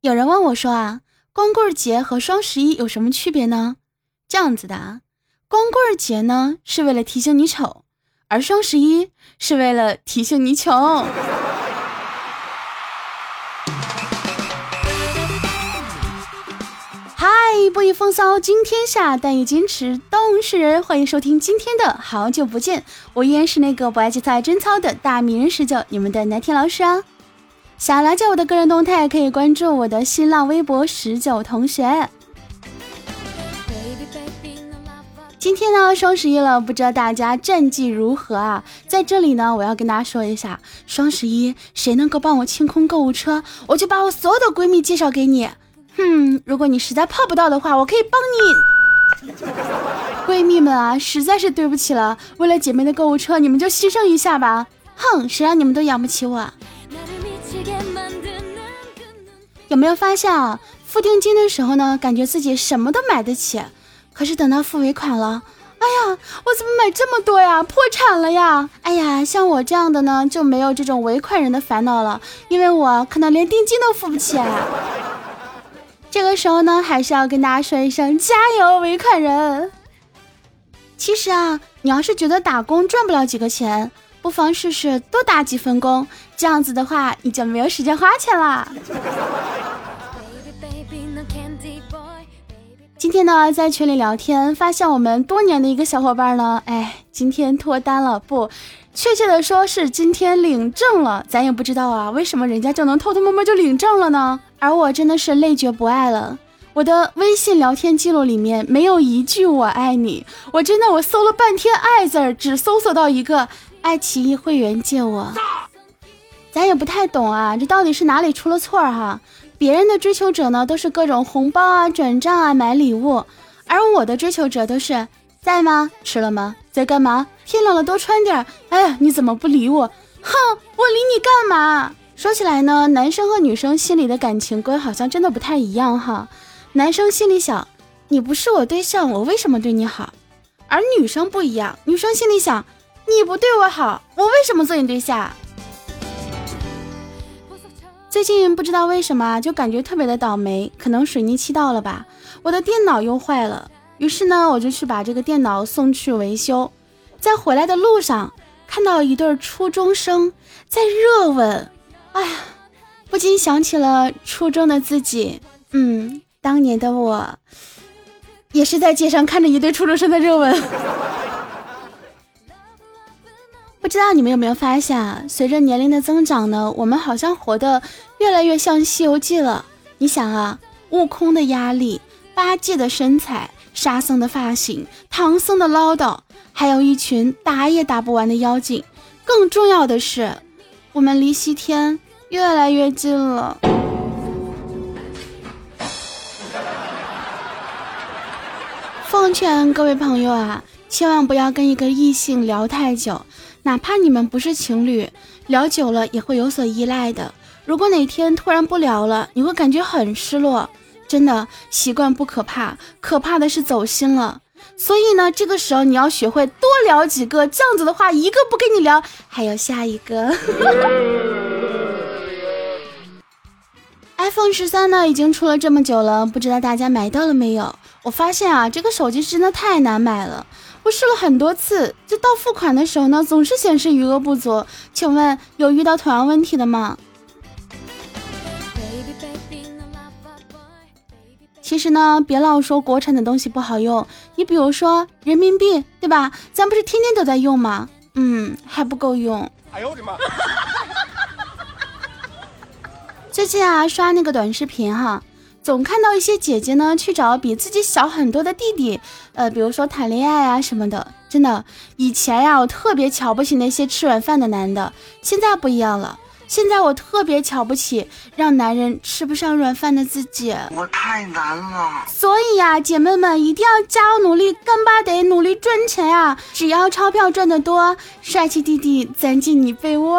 有人问我说啊，光棍节和双十一有什么区别呢？这样子的啊，光棍节呢是为了提醒你丑，而双十一是为了提醒你穷。嗨，不以风骚惊天下，但以矜持动世人。欢迎收听今天的好久不见，我依然是那个不爱节操爱贞操的大迷人十九，你们的奶天老师啊。想了解我的个人动态，可以关注我的新浪微博十九同学。今天呢，双十一了，不知道大家战绩如何啊？在这里呢，我要跟大家说一下，双十一谁能够帮我清空购物车，我就把我所有的闺蜜介绍给你。哼，如果你实在泡不到的话，我可以帮你。闺蜜们啊，实在是对不起了，为了姐妹的购物车，你们就牺牲一下吧。哼，谁让你们都养不起我？有没有发现啊？付定金的时候呢，感觉自己什么都买得起，可是等到付尾款了，哎呀，我怎么买这么多呀？破产了呀！哎呀，像我这样的呢，就没有这种尾款人的烦恼了，因为我可能连定金都付不起。啊这个时候呢，还是要跟大家说一声加油，尾款人。其实啊，你要是觉得打工赚不了几个钱，不妨试试多打几份工，这样子的话，你就没有时间花钱了。今天呢，在群里聊天，发现我们多年的一个小伙伴呢，哎，今天脱单了，不，确切的说是今天领证了，咱也不知道啊，为什么人家就能偷偷摸摸就领证了呢？而我真的是累觉不爱了，我的微信聊天记录里面没有一句我爱你，我真的我搜了半天爱字儿，只搜索到一个爱奇艺会员借我，咱也不太懂啊，这到底是哪里出了错儿哈？别人的追求者呢，都是各种红包啊、转账啊、买礼物，而我的追求者都是在吗？吃了吗？在干嘛？天冷了多穿点。哎呀，你怎么不理我？哼，我理你干嘛？说起来呢，男生和女生心里的感情观好像真的不太一样哈。男生心里想，你不是我对象，我为什么对你好？而女生不一样，女生心里想，你不对我好，我为什么做你对象？最近不知道为什么就感觉特别的倒霉，可能水泥期到了吧，我的电脑又坏了。于是呢，我就去把这个电脑送去维修。在回来的路上，看到一对初中生在热吻，哎呀，不禁想起了初中的自己。嗯，当年的我也是在街上看着一对初中生的热吻。不知道你们有没有发现啊？随着年龄的增长呢，我们好像活得越来越像《西游记》了。你想啊，悟空的压力，八戒的身材，沙僧的发型，唐僧的唠叨，还有一群打也打不完的妖精。更重要的是，我们离西天越来越近了。奉劝各位朋友啊，千万不要跟一个异性聊太久。哪怕你们不是情侣，聊久了也会有所依赖的。如果哪天突然不聊了，你会感觉很失落。真的，习惯不可怕，可怕的是走心了。所以呢，这个时候你要学会多聊几个，这样子的话，一个不跟你聊，还有下一个。iPhone 十三呢，已经出了这么久了，不知道大家买到了没有？我发现啊，这个手机真的太难买了。我试了很多次，就到付款的时候呢，总是显示余额不足。请问有遇到同样问题的吗？其实呢，别老说国产的东西不好用，你比如说人民币，对吧？咱不是天天都在用吗？嗯，还不够用。哎呦我的妈！最近啊，刷那个短视频哈。总看到一些姐姐呢，去找比自己小很多的弟弟，呃，比如说谈恋爱啊什么的。真的，以前呀，我特别瞧不起那些吃软饭的男的，现在不一样了。现在我特别瞧不起让男人吃不上软饭的自己。我太难了。所以呀，姐妹们一定要加油努力，干巴得努力赚钱呀！只要钞票赚得多，帅气弟弟钻进你被窝。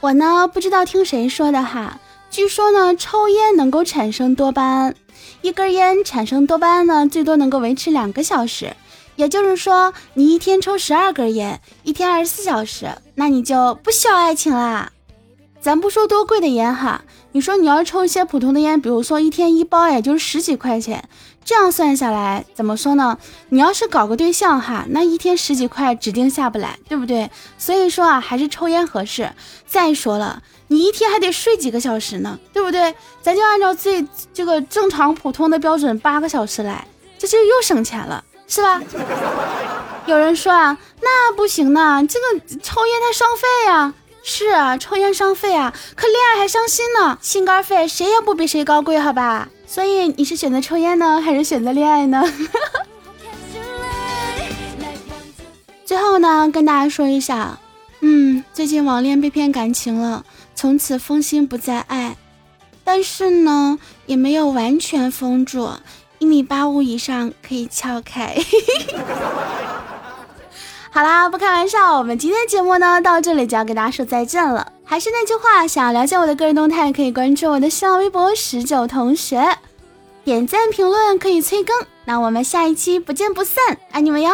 我呢，不知道听谁说的哈。据说呢，抽烟能够产生多巴胺，一根烟产生多巴胺呢，最多能够维持两个小时。也就是说，你一天抽十二根烟，一天二十四小时，那你就不需要爱情啦。咱不说多贵的烟哈，你说你要抽一些普通的烟，比如说一天一包，也就是十几块钱，这样算下来，怎么说呢？你要是搞个对象哈，那一天十几块指定下不来，对不对？所以说啊，还是抽烟合适。再说了，你一天还得睡几个小时呢，对不对？咱就按照最这个正常普通的标准八个小时来，这就又省钱了，是吧？有人说啊，那不行呢，这个抽烟太伤肺呀。是啊，抽烟伤肺啊，可恋爱还伤心呢，心肝肺谁也不比谁高贵，好吧？所以你是选择抽烟呢，还是选择恋爱呢？最后呢，跟大家说一下，嗯，最近网恋被骗感情了，从此封心不再爱，但是呢，也没有完全封住，一米八五以上可以撬开。好啦，不开玩笑，我们今天节目呢到这里就要跟大家说再见了。还是那句话，想要了解我的个人动态，可以关注我的新浪微博十九同学，点赞评论可以催更。那我们下一期不见不散，爱你们哟。